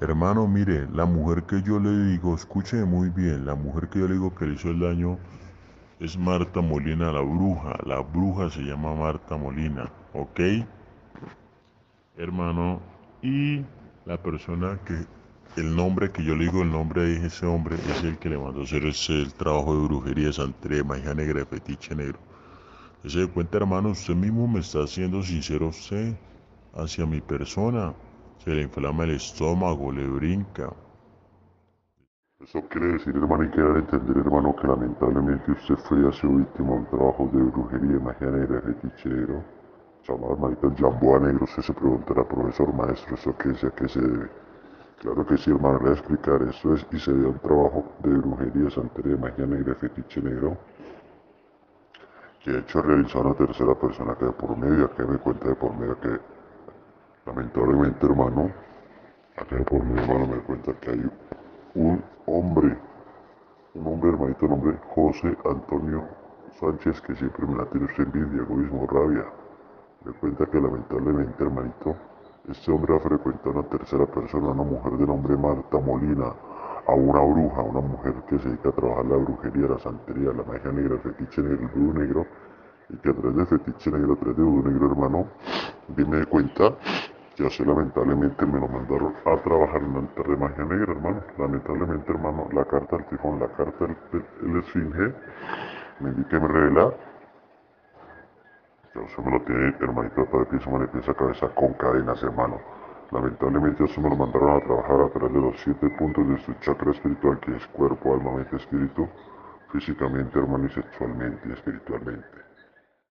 Hermano, mire, la mujer que yo le digo, escúcheme muy bien, la mujer que yo le digo que le hizo el daño es Marta Molina, la bruja. La bruja se llama Marta Molina, ¿ok? Hermano, y la persona que, el nombre que yo le digo, el nombre de ese hombre es el que le mandó hacer ese, el trabajo de brujería, santré, magia negra, de fetiche negro. Se cuenta, hermano, usted mismo me está haciendo sincero usted hacia mi persona. Se le inflama el estómago, le brinca. Eso quiere decir, hermano, y queda entender, hermano, que lamentablemente usted fue a su víctima un trabajo de brujería, magia negra, fetichero. Llamado hermanito el negro, usted se preguntará, profesor, maestro, ¿eso qué es? ¿A qué se debe? Claro que sí, hermano, le voy a explicar. Eso es, y se dio un trabajo de brujería, santería, magia negra, fetiche negro, que de hecho realizó una tercera persona que de por medio, que me cuenta de por medio que lamentablemente hermano, acá por medio hermano me cuenta que hay un hombre, un hombre hermanito, un hombre José Antonio Sánchez que siempre me la tiene usted envidia, egoísmo, rabia. Me cuenta que lamentablemente hermanito, este hombre ha frecuentado a una tercera persona, una mujer de nombre Marta Molina, a una bruja, una mujer que se dedica a trabajar la brujería, la santería, la magia negra, el fetiche negro, el vudú negro, y que a través de fetiche negro, a través de negro, hermano, viene de cuenta que así lamentablemente me lo mandaron a trabajar en un altar de magia negra, hermano. Lamentablemente, hermano, la carta del tifón, la carta del, esfinge, me indica me revela que usted me lo tiene, hermanito, para pieza, mano pieza, cabeza con cadenas, hermano. Lamentablemente eso me lo mandaron a trabajar a través de los siete puntos de su chakra espiritual que es cuerpo, alma, mente, espíritu, físicamente, hermano, y sexualmente y espiritualmente.